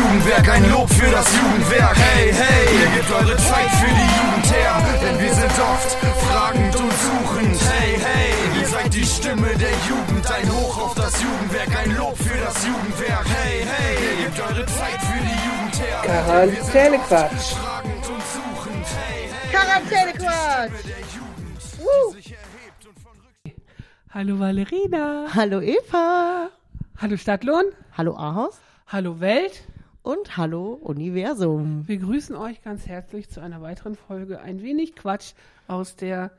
Jugendwerk, ein Lob für das Jugendwerk. Hey, hey, ihr gebt eure Zeit für die Jugend her, denn wir sind oft fragend und suchend. Hey, hey, ihr seid die Stimme der Jugend, ein Hoch auf das Jugendwerk, ein Lob für das Jugendwerk. Hey, hey, ihr gebt eure Zeit für die Jugend her. Quarantänequatsch. Fragend und suchend. Hey, hey, Quarantänequatsch. der Jugend Woo. sich erhebt und von Rück Hallo Valerina. Hallo Eva. Hallo Stadtlohn. Hallo Ahaus. Hallo Welt. Und hallo Universum. Wir grüßen euch ganz herzlich zu einer weiteren Folge Ein wenig Quatsch aus der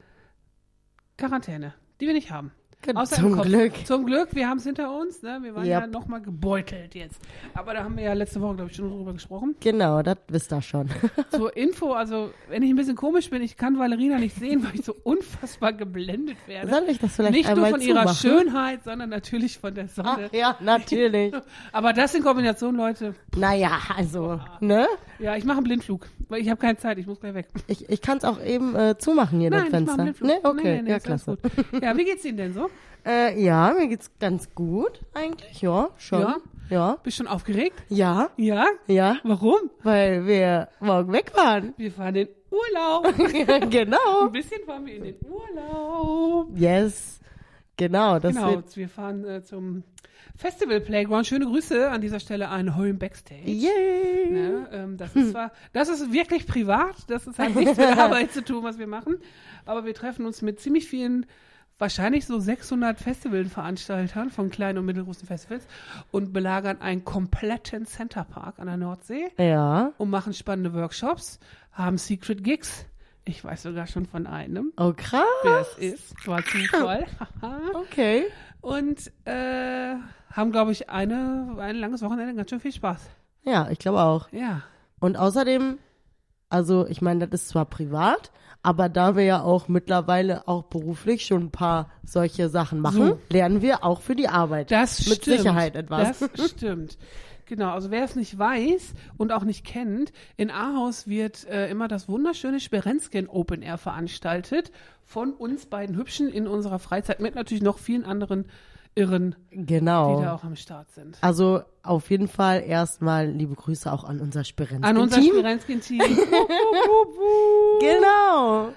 Quarantäne, die wir nicht haben. Außer im Zum. Glück. Zum Glück, wir haben es hinter uns. Ne? Wir waren ja Yep. nochmal gebeutelt jetzt. Aber da haben wir ja letzte Woche, glaube ich, schon drüber gesprochen. Genau, das wisst ihr schon. Zur Info, also wenn ich ein bisschen komisch bin, ich kann Valerina nicht sehen, weil ich so unfassbar geblendet werde. Soll ich das vielleicht nicht nur von ihrer zumachen? Schönheit, sondern natürlich von der Ach, Sonne. ja, natürlich. Aber das in Kombination, Leute. naja, also, ne? Ja, ich mache einen Blindflug, weil ich habe keine Zeit, ich muss gleich weg. Ich, ich kann es auch eben äh, zumachen hier, das Nein, ich einen Fenster. Blindflug. Ne, okay, Nee, nee, ja, ist alles klasse. Ja, wie geht's Ihnen denn so? Äh, ja, mir geht's ganz gut eigentlich, ja, schon. Ja? Ja. Bist schon aufgeregt? Ja, Ja? ja, Warum? weil wir morgen weg Wir fahren in Urlaub. waren. genau. Ein bisschen fahren wir in den Urlaub. Yes. Genau, das genau, wird. wir fahren äh, zum Festival Playground. Schöne Grüße an dieser Stelle an Home Backstage. Yay! Ne, ähm, das ist zwar, das ist wirklich privat, das ist halt nichts mit Arbeit zu tun, was wir machen, aber wir treffen uns mit ziemlich vielen, wahrscheinlich so 600 Festivalveranstaltern von kleinen und mittelgroßen Festivals und belagern einen kompletten Centerpark an der Nordsee Ja. und machen spannende Workshops, haben Secret Gigs. Ich weiß sogar schon von einem, Oh, krass. wer es ist. War Zufall. Okay. und äh, haben, glaube ich, eine, ein langes Wochenende ganz schön viel Spaß. Ja, ich glaube auch. Ja. Und außerdem, also ich meine, das ist zwar privat, aber da wir ja auch mittlerweile auch beruflich schon ein paar solche Sachen machen, So. lernen wir auch für die Arbeit. Das Mit stimmt. Sicherheit etwas. Das stimmt. Genau, also wer es nicht weiß und auch nicht kennt, in Ahaus wird äh, immer das wunderschöne Sperenskin Open Air veranstaltet von uns beiden Hübschen in unserer Freizeit mit natürlich noch vielen anderen Irren, die Genau. da auch am Start sind. Also auf jeden Fall erstmal liebe Grüße auch an unser Spirenzteam. An unser Sperenskin-Team. Genau.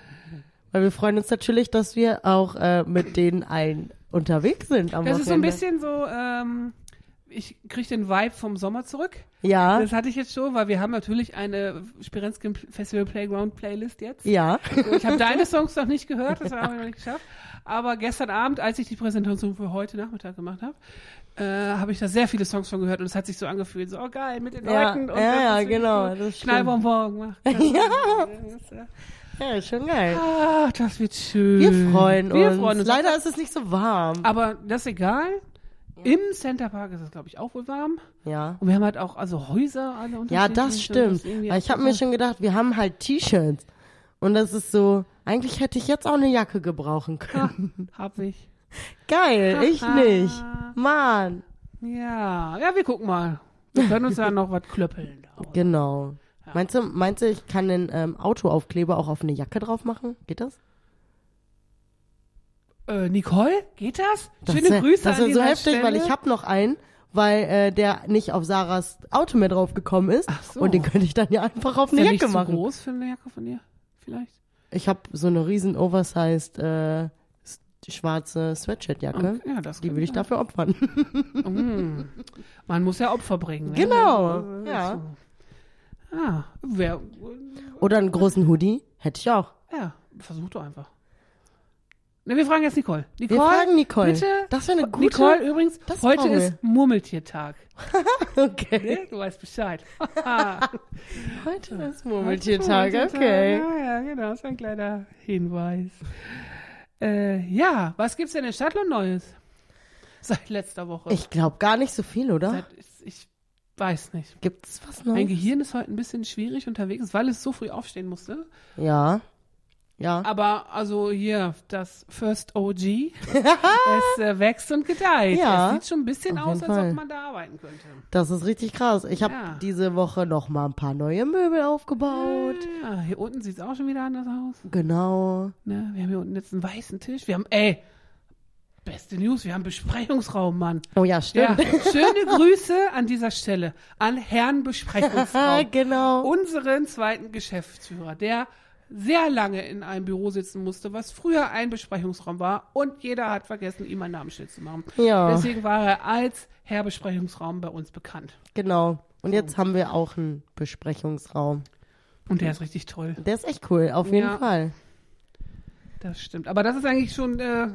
Weil wir freuen uns natürlich, dass wir auch äh, mit denen allen unterwegs sind am Das ist so ein Wochenende. bisschen so, ähm, ich kriege den Vibe vom Sommer zurück. Ja, Das hatte ich jetzt schon, weil wir haben natürlich eine Sperenskin Festival Playground Playlist jetzt. ja. Ich habe deine Songs noch nicht gehört, das haben wir noch nicht geschafft. Aber gestern Abend, als ich die Präsentation für heute Nachmittag gemacht habe, äh, habe ich da sehr viele Songs von gehört und es hat sich so angefühlt, so oh geil, mit den Ja, Leuten. und ja, das ja, genau, So das. Knallbonbon gemacht. ja. Ja, ist schon geil. Ah, das wird schön. Wir freuen Wir uns. freuen uns. Leider ist es nicht so warm. Aber das ist egal. Im Centerpark ist es, glaube ich, auch wohl warm. Ja. Und wir haben halt auch also Häuser alle Ja, unterschiedlich das und stimmt. irgendwie Weil ich habe mir schon gedacht, wir haben halt T-Shirts. Und das ist so, eigentlich hätte ich jetzt auch eine Jacke gebrauchen können. Hab ich. Geil, ich nicht. Mann. Ja, ja, wir gucken mal. Wir können uns ja noch was klöppeln. da. Genau. Meinst du, meinst du, ich kann den ähm, Autoaufkleber auch auf eine Jacke drauf machen? Geht das? Äh, Nicole, geht das? Das Schöne Grüße Das an ist so heftig, Stelle. weil ich habe noch einen, weil äh, der nicht auf Sarahs Auto mehr drauf gekommen ist. Ach so. Und den könnte ich dann ja einfach auf Ist eine der nicht Jacke zu machen. groß für eine Jacke von dir? Vielleicht? Ich habe so eine riesen oversized äh, schwarze Sweatshirt-Jacke. Okay, ja, das Die würde ich sein. dafür opfern. Mm. Man muss ja Opfer bringen. Ne? Genau, ist ja. So. Ah, wer, Oder einen großen Hoodie. Hätte ich auch. ja, versuch doch einfach. Ne, wir fragen jetzt Nicole. Nicole, Wir fragen Nicole. Bitte? Das wäre eine gute. Nicole, übrigens, Das heute ist Murmeltiertag. Okay. Ne? Du weißt Bescheid. Heute ist Murmeltiertag, okay. Ja, ja, genau, ist ein kleiner Hinweis. Äh, ja, was gibt's denn in Stadtland Neues? Seit letzter Woche. Ich glaube gar nicht so viel, oder? Seit, ich, weiß nicht. Gibt's was Mein Neues? Gehirn ist heute ein bisschen schwierig unterwegs, weil es so früh aufstehen musste. Ja. Ja. Aber also hier, das First OG, es äh, wächst und gedeiht. Ja, es sieht schon ein bisschen aus, als Fall. ob man da arbeiten könnte. Das ist richtig krass. Ich habe Ja. diese Woche noch mal ein paar neue Möbel aufgebaut. Ja, hier unten sieht es auch schon wieder anders aus. Genau. Ne? Wir haben hier unten jetzt einen weißen Tisch. Wir haben, ey, beste News, wir haben Besprechungsraum, Mann. Oh ja, Ja, stimmt. schöne Grüße an dieser Stelle an Herrn Besprechungsraum. genau. unseren zweiten Geschäftsführer, der sehr lange in einem Büro sitzen musste, was früher ein Besprechungsraum war und jeder hat vergessen, ihm ein Namensschild zu machen. Ja. Deswegen war er als Herr Besprechungsraum bei uns bekannt. Genau. Und jetzt haben wir auch einen Besprechungsraum. Und der ist richtig toll. Der ist echt cool, auf jeden Ja. Fall. Das stimmt. Aber das ist eigentlich schon äh,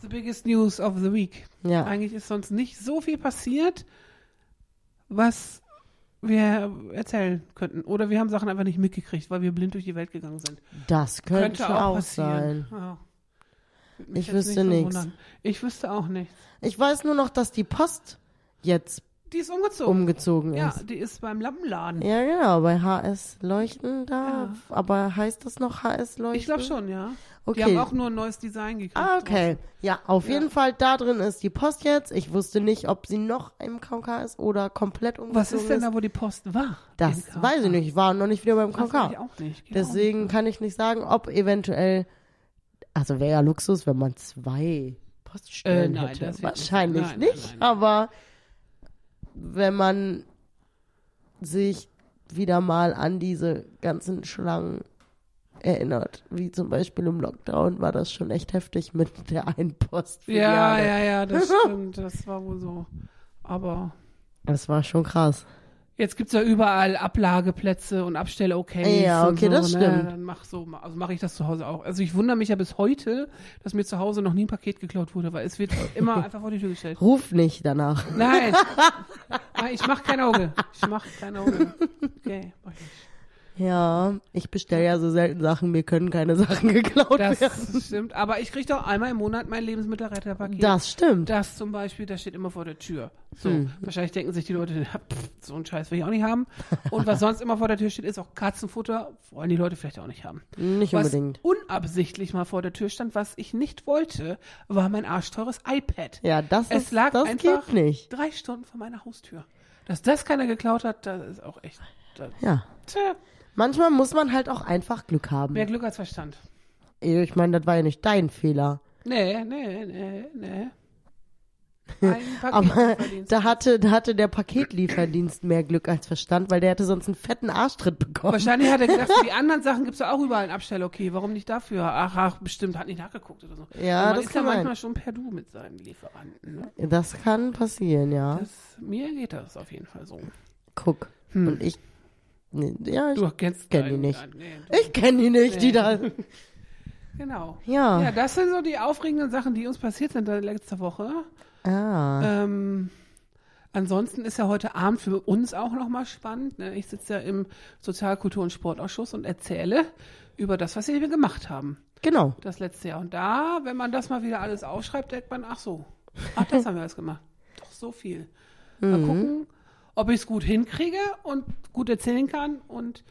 the biggest news of the week. Ja. Eigentlich ist sonst nicht so viel passiert, was wir erzählen könnten. Oder wir haben Sachen einfach nicht mitgekriegt, weil wir blind durch die Welt gegangen sind. Das könnte, auch, sein. Ja. Ich wüsste nicht so nix. wundern. Ich wüsste auch nichts. Ich weiß nur noch, dass die Post jetzt Die ist umgezogen. umgezogen ja, ist. die ist beim Lampenladen. Ja, genau, bei HS Leuchten da. Aber heißt das noch HS Leuchten? Ich glaube schon, ja. Okay. Die haben auch nur ein neues Design gekriegt. Ah, okay. Ja, auf Ja. jeden Fall, da drin ist die Post jetzt. Ich wusste nicht, ob sie noch im KK ist oder komplett umgezogen Was ist denn da, wo die Post war? Das KK? weiß ich nicht. Ich war noch nicht wieder beim Das weiß ich KK. auch nicht. Geht Deswegen kann ich nicht sagen, ob eventuell. Also wäre ja Luxus, wenn man zwei Poststellen Äh, nein, hätte. Wahrscheinlich nicht. Nein, nicht, nein. aber wenn man sich wieder mal an diese ganzen Schlangen erinnert, wie zum Beispiel im Lockdown, war das schon echt heftig mit der auch. Ja, ja, ja, das stimmt. Das war wohl so. Aber Das war schon krass. jetzt gibt's ja überall Ablageplätze und Abstelle-Okay. Ja, okay, so, das ne? stimmt. Dann mach so, also mache ich das zu Hause auch. Also ich wundere mich ja bis heute, dass mir zu Hause noch nie ein Paket geklaut wurde, weil es wird immer einfach vor die Tür gestellt. Ruf nicht danach. Nein. Nein, ich mach kein Auge. Ich mach kein Auge. Okay, mach ich nicht. Ja, ich bestelle ja so selten Sachen, mir können keine Sachen geklaut Das werden. stimmt. Aber ich kriege doch einmal im Monat mein Lebensmittelretterpaket. Das stimmt. Das zum Beispiel, das steht immer vor der Tür. So, Hm. wahrscheinlich denken sich die Leute, pff, so einen Scheiß will ich auch nicht haben. Und was sonst immer vor der Tür steht, ist auch Katzenfutter. Wollen die Leute vielleicht auch nicht haben. Nicht Was unbedingt. unabsichtlich mal vor der Tür stand, was ich nicht wollte, war mein arschteures iPad. Ja, das, Es ist, lag das einfach geht nicht. drei Stunden vor meiner Haustür. Dass das keiner geklaut hat, das ist auch echt. Das, Ja. tja, Manchmal muss man halt auch einfach Glück haben. mehr Glück als Verstand. Ich meine, das war ja nicht dein Fehler. Nee, nee, nee, nee. Ein Aber Paketlieferdienst. da hatte, da hatte der Paketlieferdienst mehr Glück als Verstand, weil der hätte sonst einen fetten Arschtritt bekommen. Wahrscheinlich hat er gedacht, für die anderen Sachen gibt es ja auch überall einen Abstell. Okay, warum nicht dafür? Ach, ach, bestimmt, hat nicht nachgeguckt oder so. Ja, Und man das ist kann ja sein. manchmal schon per Du mit seinen Lieferanten. Ne? Das kann passieren, ja. Das, mir geht das auf jeden Fall so. Guck. Hm. Und ich. Ja, ich, Du kennst kenn die nicht. Nee, ich kenne die nicht, die da. genau. Ja. Ja, das sind so die aufregenden Sachen, die uns passiert sind letzte Woche. Ah. Ähm, ansonsten ist ja heute Abend für uns auch nochmal spannend. Ne? Ich sitze ja im Sozial-, Kultur- und Sportausschuss und erzähle über das, was wir gemacht haben. Genau. das letzte Jahr. Und da, wenn man das mal wieder alles aufschreibt, denkt man, ach so, ach, das haben wir alles gemacht. Doch so viel. Mal Mhm. gucken, ob ich es gut hinkriege und gut erzählen kann und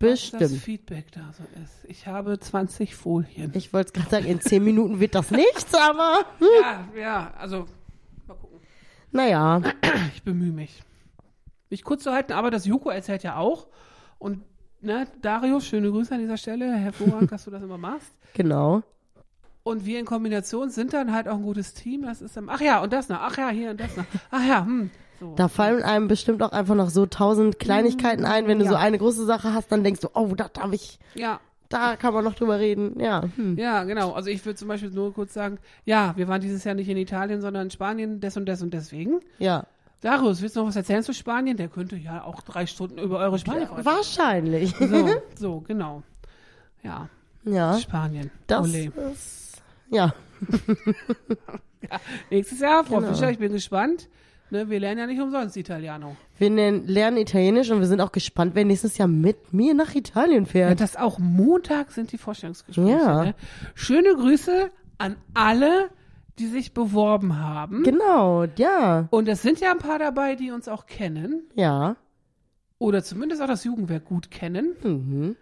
was das Bestimmt. Feedback da so ist. Ich habe 20 Folien. Ich wollte es gerade sagen, in zehn Minuten wird das nichts, aber. Hm, ja, ja, also mal gucken. naja. Ich bemühe mich. Mich kurz zu halten, aber das Joko erzählt ja auch. Und ne, Dario, schöne Grüße an dieser Stelle. Hervorragend, dass du das immer machst. Genau. Und wir in Kombination sind dann halt auch ein gutes Team. Das ist dann, ach ja, und das noch, ach ja, hier und das noch. Ach ja, hm. So. Da fallen einem bestimmt auch einfach noch so tausend Kleinigkeiten ein. Wenn du Ja. so eine große Sache hast, dann denkst du, oh, da darf ich, Ja, da kann man noch drüber reden. Ja. Hm. ja, genau. Also ich würde zum Beispiel nur kurz sagen, ja, wir waren dieses Jahr nicht in Italien, sondern in Spanien, des und des und deswegen. Ja. Darius, willst du noch was erzählen zu Spanien? Der könnte ja auch drei Stunden über eure Spanien Wahrscheinlich. So, so, genau. Ja, Ja. Spanien. Das Ole. ist, ja. Nächstes Jahr, Frau Genau. Fischer, ich bin gespannt. Ne, wir lernen ja nicht umsonst Italiano. Wir nen- lernen Italienisch und wir sind auch gespannt, wer nächstes Jahr mit mir nach Italien Ja, fährt. das auch Montag sind die Vorstellungsgespräche. Ja. Ne? Schöne Grüße an alle, die sich beworben haben. Genau, ja. Und es sind ja ein paar dabei, die uns auch kennen. Ja. Oder zumindest auch das Jugendwerk gut kennen. Mhm.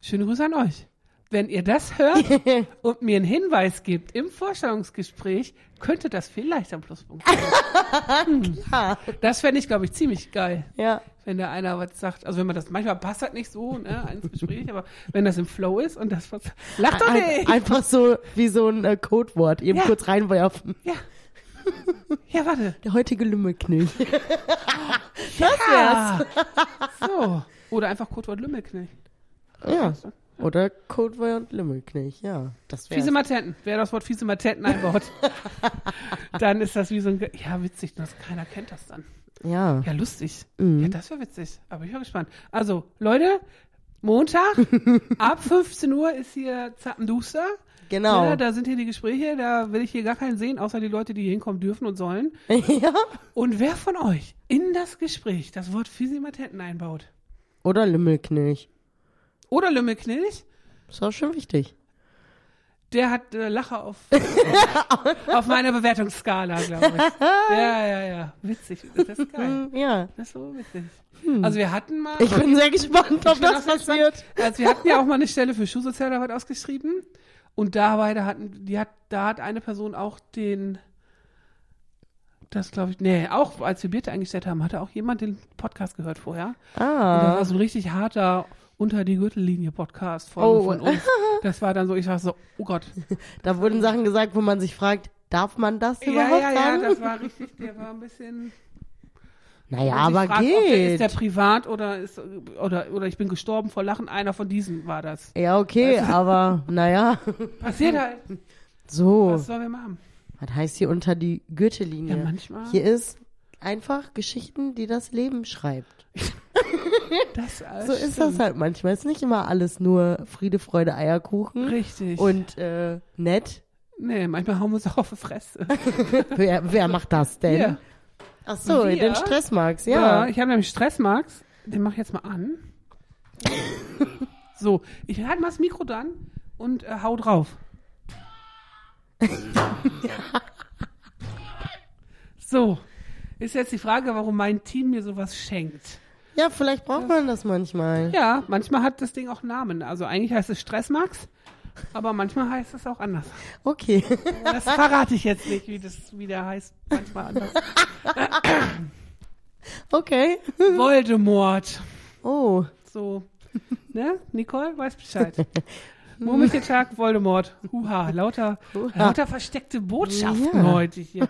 Schöne Grüße an euch. Wenn ihr das hört und mir einen Hinweis gebt im Vorstellungsgespräch, könnte das vielleicht ein Pluspunkt sein. Hm. Das fände ich, glaube ich, ziemlich geil. Ja. Wenn da einer was sagt, also wenn man das, manchmal passt das nicht so, ne, ins Gespräch, aber wenn das im Flow ist und das was, lach doch Ein, nicht! einfach so wie so ein äh, Codewort, eben Ja. kurz reinwerfen. Ja. Ja, warte. Der heutige Lümmelknilch. Ja. So. Oder einfach Codewort Lümmelknecht. ja. Oder Codewort Lümmelknilch, ja. Das wäre Fiese Matenten. Wer das Wort fiese Matenten einbaut, dann ist das wie so ein, Ge ja, witzig, das, keiner kennt das dann. Ja. Ja, lustig. Mhm. Ja, das wäre witzig. Aber ich bin gespannt. Also, Leute, Montag ab 15 Uhr ist hier Zappenduster. Genau. Ja, da sind hier die Gespräche, da will ich hier gar keinen sehen, außer die Leute, die hier hinkommen dürfen und sollen. ja. Und wer von euch in das Gespräch das Wort Fisimatenten einbaut Oder Lümmelknilch. Oder Lümmelknilch, Ist auch schon wichtig. der hat äh, Lacher auf, auf meiner Bewertungsskala, glaube ich. Ja, ja, ja. Witzig. Das ist geil. Hm, Ja. Das ist so witzig. Also wir hatten mal. Ich bin sehr gespannt, ob das passiert. gespannt. Also wir hatten ja auch mal eine Stelle für Schulsozialarbeit ausgeschrieben. Und dabei, da hatten, die hat, da hat eine Person auch den, das glaube ich, nee, auch als wir Birte eingestellt haben, hatte auch jemand den Podcast gehört vorher. Und das Ah. war so ein richtig harter unter die Gürtellinie Podcast von, Oh. von uns. Das war dann so, ich war so, oh Gott. Da wurden Sachen gesagt, wo man sich fragt, darf man das Ja, überhaupt ja, ja, sagen? das war richtig, der war ein bisschen. naja, aber fragt, ob der, ist der geht. privat oder ist, oder, oder ich bin gestorben vor Lachen. Einer von diesen war das. Ja, okay, aber naja. Passiert halt. So, Was sollen wir machen? was heißt hier unter die Gürtellinie? Ja, manchmal. Hier ist einfach Geschichten, die das Leben schreibt. Das, So ist stimmt. das halt manchmal. Ist nicht immer alles nur Friede, Freude, Eierkuchen Richtig. und äh, nett. nee, manchmal hauen wir uns auch auf die Fresse. Wer, wer macht das denn? Hier. Ach so, Wir? den Stressmax, Ja, ja. ich habe nämlich Stress, Max. Den mach ich jetzt mal an. so, ich halte mal das Mikro dann und äh, hau drauf. so, ist jetzt die Frage, warum mein Team mir sowas schenkt. Ja, vielleicht braucht man das manchmal. Ja, manchmal hat das Ding auch Namen. Also eigentlich heißt es Stressmax, aber manchmal heißt es auch anders. Okay. Das verrate ich jetzt nicht, wie das wie der heißt. Manchmal anders. Okay. Voldemort. Oh. So. Ne? Nicole weiß Bescheid. Murmeltiertag, Voldemort. Huha, lauter, lauter versteckte Botschaften Ja. heute hier.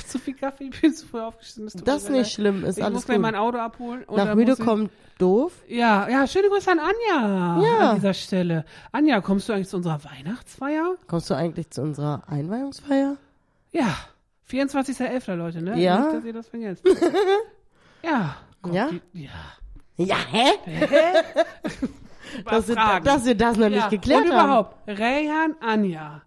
Ich habe zu viel Kaffee, ich bin zu früh aufgestanden. Das ist mir nicht leid. schlimm, ist Ich alles muss gleich gut. mein Auto abholen. Und Nach müde muss ich- kommt doof. Ja, ja, schöne Grüße an Anja Ja. an dieser Stelle. Anja, kommst du eigentlich zu unserer Weihnachtsfeier? Kommst du eigentlich zu unserer Einweihungsfeier? Ja, 24.11. Leute, ne? Ja. Nicht, dass ihr das vergesst. ja. Gott, Ja? Die, ja. Ja, hä? Dass wir, dass wir das noch ja. nicht geklärt Und haben. überhaupt, Reyhan, Anja,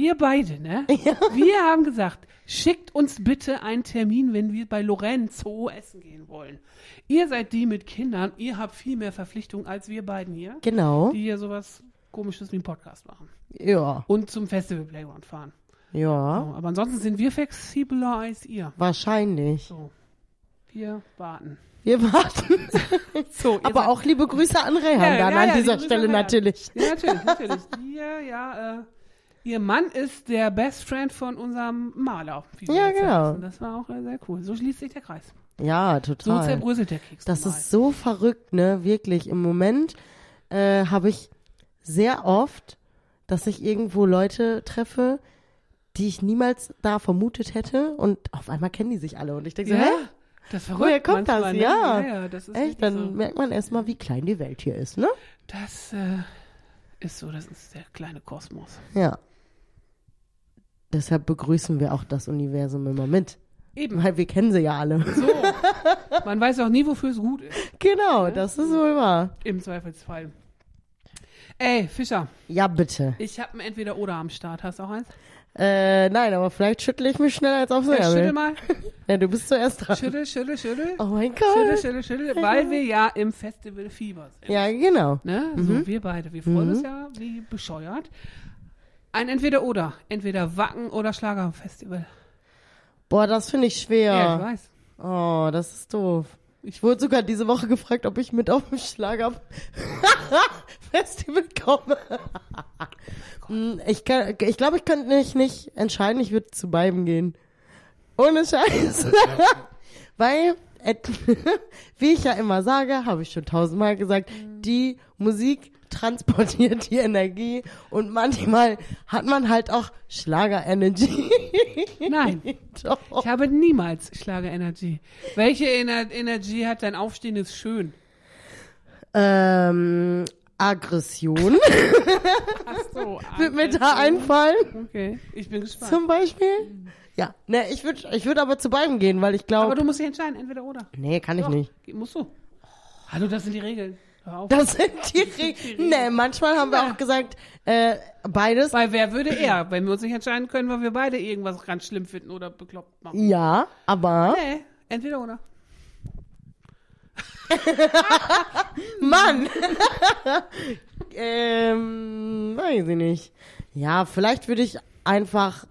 ihr beide, ne? Wir haben gesagt, schickt uns bitte einen Termin, wenn wir bei Lorenzo essen gehen wollen. Ihr seid die mit Kindern, ihr habt viel mehr Verpflichtungen als wir beiden hier, Genau. die hier sowas komisches wie einen Podcast machen. Ja. Und zum Festival Playground fahren. Ja. So, aber ansonsten sind wir flexibler als ihr. Wahrscheinlich. So. Wir warten. Wir warten. So, Aber auch liebe Grüße an Rehan Ja, dann ja, an ja, dieser Stelle natürlich. Ja, natürlich, natürlich. Ihr, ja, äh, ihr Mann ist der Best Friend von unserem Maler. Ja, genau. Das war auch sehr cool. So schließt sich der Kreis. Ja, So total. zerbröselt der Keks. Das normal. ist so verrückt, ne? Wirklich. Im Moment äh, habe ich sehr oft, dass ich irgendwo Leute treffe, die ich niemals da vermutet hätte und auf einmal kennen die sich alle und ich denke so, ja, hä? das ist verrückt. Woher kommt das? manchmal, ne? Ja. ja, ja, das Echt? Dann so. merkt man erstmal, wie klein die Welt hier ist, ne? Das äh, ist so, das ist der kleine Kosmos. Ja. Deshalb begrüßen wir auch das Universum immer mit. Eben. Weil wir kennen sie ja alle. So. Man weiß auch nie, wofür es gut ist. genau, das ist wohl wahr. Im Zweifelsfall. Ey, Fischer, Ja, bitte. ich habe ein Entweder-Oder am Start. Hast du auch eins? Äh, nein, aber vielleicht schüttle ich mich schneller als aufs Ja, schüttel mal. Ja, du bist zuerst dran. Schüttel, schüttel, schüttel. Oh mein Schüttel, Gott. schüttel, schüttel, weil wir ja im Festival Fieber sind. Ja, genau. Ne? So, wir beide. Wir freuen uns ja wie bescheuert. Ein Entweder-Oder. Entweder Wacken oder Schlagerfestival. Boah, das finde ich schwer. Ja, ich weiß. Oh, das ist doof. Ich wurde sogar diese Woche gefragt, ob ich mit auf dem Schlager Festival komme. Hm, ich kann, ich glaube, ich könnte mich nicht entscheiden. Ich würde zu beiden gehen. Ohne Scheiß. Weil, wie ich ja immer sage, habe ich schon tausendmal gesagt, die Musik transportiert die Energie und manchmal hat man halt auch Schlager-Energy. Nein, Doch. ich habe niemals Schlager-Energy. Welche Ener Energie hat dein aufstehendes Schön? Ähm, Aggression Ach so, wird mir da einfallen, Okay, ich bin gespannt. zum Beispiel. Ja, ne, ich würde ich würd aber zu beiden gehen, weil ich Aber glaube, du musst dich entscheiden, entweder oder. nee, kann ich Doch, nicht. Musst du. Hallo, das sind die Regeln. Hör auf. Das sind die Regeln. Nee, manchmal haben wir auch gesagt, äh, beides. Weil wer würde eher, wenn wir uns nicht entscheiden können, weil wir beide irgendwas ganz schlimm finden oder bekloppt machen? Ja, aber, Nee, entweder oder. Mann! ähm, weiß ich nicht. Ja, vielleicht würde ich einfach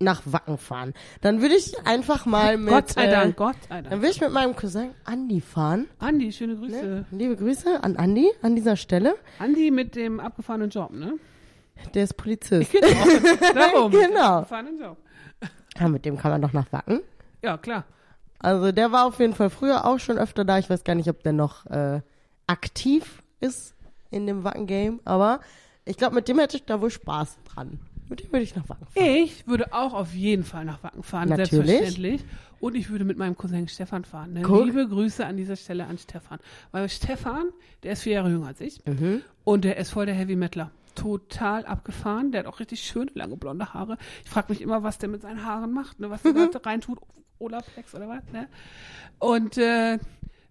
nach Wacken fahren. Dann würde ich einfach mal mit, Gott sei äh, Dank, Gott sei dann Dank. würde ich mit meinem Cousin Andi fahren. Andi, schöne Grüße. Liebe Grüße an Andi an dieser Stelle. Andi mit dem abgefahrenen Job, ne? Der ist Polizist. Genau. Darum. Genau. Abgefahrenen Job. Ja, mit dem kann man doch nach Wacken. Ja, klar. Also der war auf jeden Fall früher auch schon öfter da. Ich weiß gar nicht, ob der noch äh, aktiv ist in dem Wacken-Game, aber ich glaube, mit dem hätte ich da wohl Spaß dran. Mit dem würde ich nach Wacken fahren. Ich würde auch auf jeden Fall nach Wacken fahren, Natürlich. selbstverständlich. Und ich würde mit meinem Cousin Stefan fahren. Ne? Guck. Liebe Grüße an dieser Stelle an Stefan. Weil Stefan, der ist vier Jahre jünger als ich. Mhm. Und der ist voll der Heavy Metaler. Total abgefahren. Der hat auch richtig schöne, lange blonde Haare. Ich frage mich immer, was der mit seinen Haaren macht, ne? was der Mhm. da reintut. Olaplex oder was, ne? Und äh,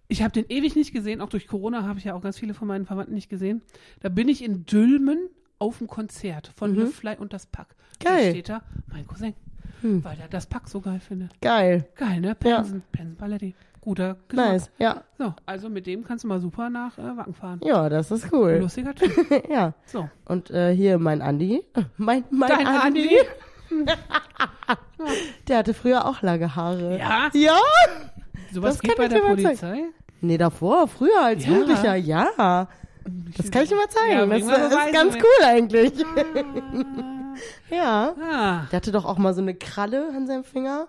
ich habe den ewig nicht gesehen. Auch durch Corona habe ich ja auch ganz viele von meinen Verwandten nicht gesehen. Da bin ich in Dülmen auf dem Konzert von mhm. Fly und das Pack. Da Geil. steht da mein Cousin, Hm. weil der das Pack so geil findet. Geil. Geil, ne? Pensen, Pensen Paletti. Guter Geschmack. Nice. Ja. So, also mit dem kannst du mal super nach äh, Wacken fahren. Ja, das ist cool. Lustiger Typ. ja. So. Und äh, hier mein Andi. Mein, mein Dein Andi. Andi? Der hatte früher auch lange Haare. Ja? Ja? Sowas Das geht bei der zeigen. Polizei? Nee, davor, früher als Ja. Jugendlicher, ja. Das kann ich dir mal zeigen. Ja, das mal ist ganz mit. cool eigentlich. ja. Ah. Der hatte doch auch mal so eine Kralle an seinem Finger.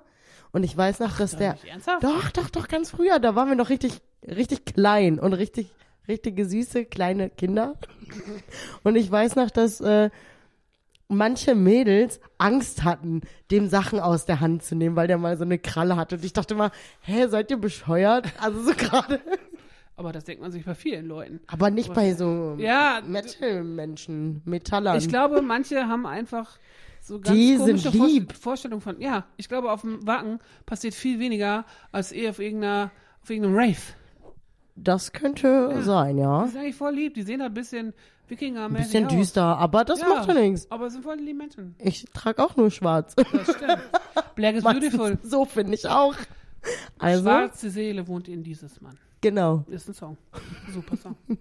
Und ich weiß noch, dass der. Doch, doch, doch, ganz früher. Da waren wir noch richtig, richtig klein und richtig, richtige süße kleine Kinder. Und ich weiß noch, dass äh, manche Mädels Angst hatten, dem Sachen aus der Hand zu nehmen, weil der mal so eine Kralle hatte. Und ich dachte mal, hä, seid ihr bescheuert? Also so gerade. Aber das denkt man sich bei vielen Leuten. Aber nicht bei so Ja, Metal-Menschen, Metallern. Ich glaube, manche haben einfach so ganz Die komische sind lieb. Vorst- Vorstellungen von. Ja, ich glaube, auf dem Wacken passiert viel weniger als eh auf irgendeiner, auf irgendeinem Rave. das könnte sein, ja. Die sind eigentlich voll lieb. Die sehen halt ein bisschen wikinger Ein bisschen aus. düster, aber das Ja, macht ja nichts. Aber es sind voll liebe Menschen. Ich trage auch nur schwarz. Das stimmt. Black is beautiful. so finde ich auch. Also, Schwarze Seele wohnt in dieses Mann. Genau. Ist ein Song. Super Song.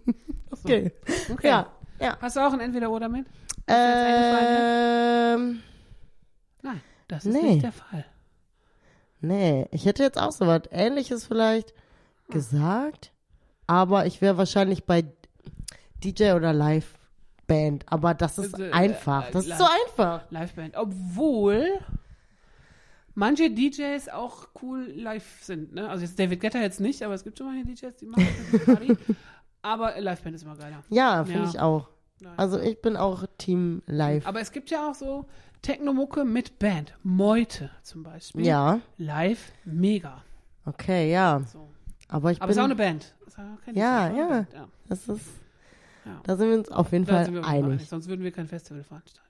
Okay. Okay. Ja, ja. Hast du auch ein Entweder-Oder mit? Ähm, Nein, das ist Nee. nicht der Fall. nee, ich hätte jetzt auch so was Ähnliches vielleicht gesagt, aber ich wäre wahrscheinlich bei DJ oder Live-Band, aber das ist Also, äh, einfach. Das äh, ist so einfach. Liveband. Obwohl manche DJs auch cool live sind. Ne? Also jetzt David Guetta jetzt nicht, aber es gibt schon manche DJs, die machen das Party. Aber Liveband ist immer geiler. Ja, finde Ja. ich auch. Nein. Also ich bin auch Team Live. Aber es gibt ja auch so Technomucke mit Band. Meute zum Beispiel. Ja, Live, mega. okay, ja. So. Aber ich Aber es ist auch bin, eine Band. Ja, ja. Band, ja. das ist, Ja. da sind wir uns auf jeden Da Fall einig. einig. Sonst würden wir kein Festival veranstalten.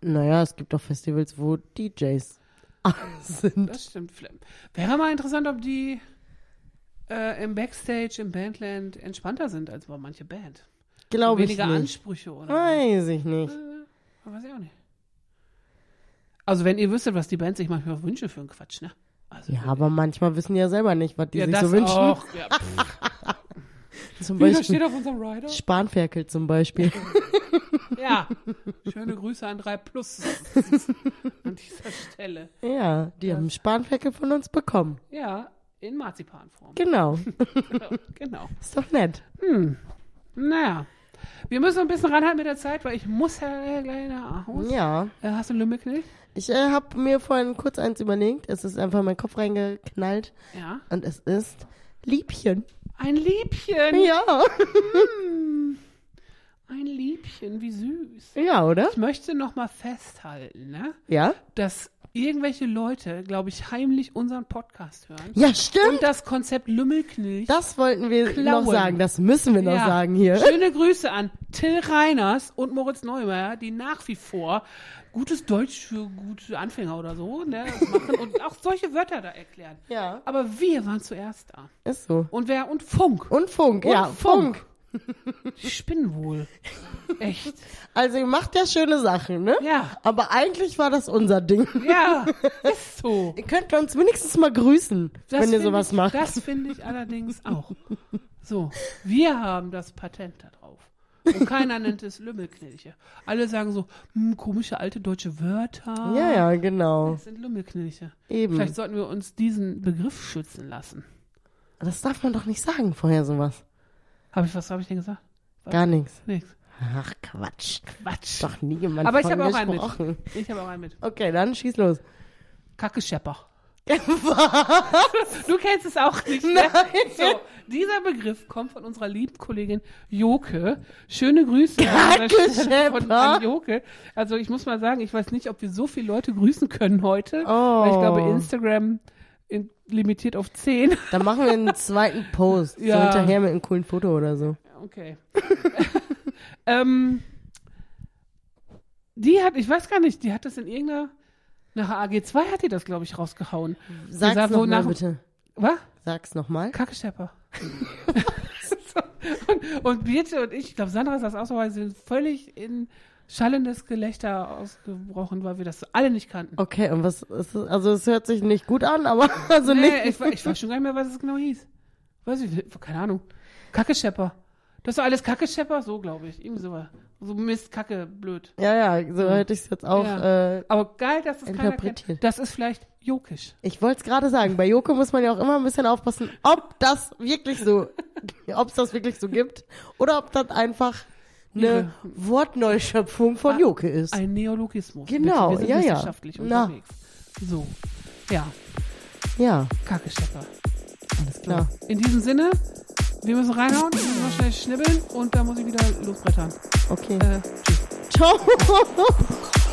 Naja, es gibt auch Festivals, wo DJs sind. Das stimmt. Wäre mal interessant, ob die äh, im Backstage, im Bandland entspannter sind als bei manche Band. Glaube ich Weniger nicht. Ansprüche oder Weiß ich nicht. Äh, weiß ich auch nicht. Also wenn ihr wüsstet, was die Bands sich manchmal wünschen für einen Quatsch, ne? Also, Ja, aber manchmal wissen die ja selber nicht, was die ja, sich das so wünschen. auch. Ja, Zum Wie, Beispiel steht auf unserem Rider. Spanferkel zum Beispiel. Ja. Schöne Grüße an 3 Plus an dieser Stelle. ja, die haben Spanferkel von uns bekommen. Ja, In Marzipanform. Genau. genau. Ist doch nett. Naja. Wir müssen ein bisschen ranhalten mit der Zeit, weil ich muss ja gleich nach Hause. Ja. Äh, hast du Lümmelknecht? Ich äh, habe mir vorhin kurz eins überlegt. Es ist einfach in meinen Kopf reingeknallt. Ja. Und es ist Liebchen. Ein Liebchen. Ja. Ein Liebchen, wie süß. Ja, oder? Ich möchte noch mal festhalten, ne, Ja? dass irgendwelche Leute, glaube ich, heimlich unseren Podcast hören. Ja, stimmt. Und das Konzept Lümmelknilch. Das wollten wir Klauen. noch sagen. Das müssen wir noch Ja. sagen hier. Schöne Grüße an Till Reiners und Moritz Neumeier, die nach wie vor gutes Deutsch für gute Anfänger oder so ne, machen und auch solche Wörter da erklären. Ja. Aber wir waren zuerst da. Ist so. Und wer? Und Funk. Und Funk, Und ja, Funk. Funk. Die spinnen wohl. Echt. Also ihr macht ja schöne Sachen, ne? Ja. Aber eigentlich war das unser Ding. Ja, ist so. Ihr könnt uns wenigstens mal grüßen, Das wenn ihr sowas ich, macht. Das finde ich allerdings auch. So, wir haben das Patent da drauf. Und keiner nennt es Lümmelknilche. Alle sagen so, hm, komische alte deutsche Wörter. ja, ja, genau. Das sind Lümmelknilche. Eben. Vielleicht sollten wir uns diesen Begriff schützen lassen. Das darf man doch nicht sagen vorher sowas. Habe ich, was habe ich denn gesagt? Gar nichts. Nichts. Ach, Quatsch. Quatsch. Doch nie jemand Aber ich habe auch einen mit. Ich habe auch einen mit. Okay, dann schieß los. Kackeschepper. Du kennst es auch nicht, ne? So, dieser Begriff kommt von unserer lieben Kollegin Joke. Schöne Grüße von an Joke. Also ich muss mal sagen, ich weiß nicht, ob wir so viele Leute grüßen können heute, Oh. weil ich glaube, Instagram in, limitiert auf 10. Dann machen wir einen zweiten Post. So Ja. hinterher mit einem coolen Foto oder so. Okay. ähm, die hat, ich weiß gar nicht, die hat das in irgendeiner, nach AG2 hat die das, glaube ich, rausgehauen. Sag's sah so nochmal nach- bitte. Was? Sag's nochmal. Kackeschepper. so, und, und Birte und ich, ich glaube, Sandra saß auch so, weil sie sind völlig in schallendes Gelächter ausgebrochen, weil wir das alle nicht kannten. Okay, und was ist es? Also es hört sich nicht gut an, aber also nee, nicht. ich, ich weiß schon gar nicht mehr, was es genau hieß. Weiß ich nicht, keine Ahnung. Kackeschepper. Das war alles Kackeschepper? So, glaube ich. Irgendwie so. So Mist, Kacke, blöd. Ja, ja, so hätte ich es jetzt auch. Ja. Äh, Aber geil, dass es keiner kennt. Interpretiert. Das ist vielleicht jokisch. ich wollte es gerade sagen, bei Joko muss man ja auch immer ein bisschen aufpassen, ob das wirklich so, ob es das wirklich so gibt oder ob das einfach eine Wortneuschöpfung von Joke ist. Ein Neologismus. Genau, Bitte. Wir sind ja, ja. wissenschaftlich Na. unterwegs. So. Ja, Ja, Kackeschepper. alles klar. In diesem Sinne, wir müssen reinhauen, wir müssen schnell schnibbeln und dann muss ich wieder losbrettern. Okay. Äh, tschüss. Ciao.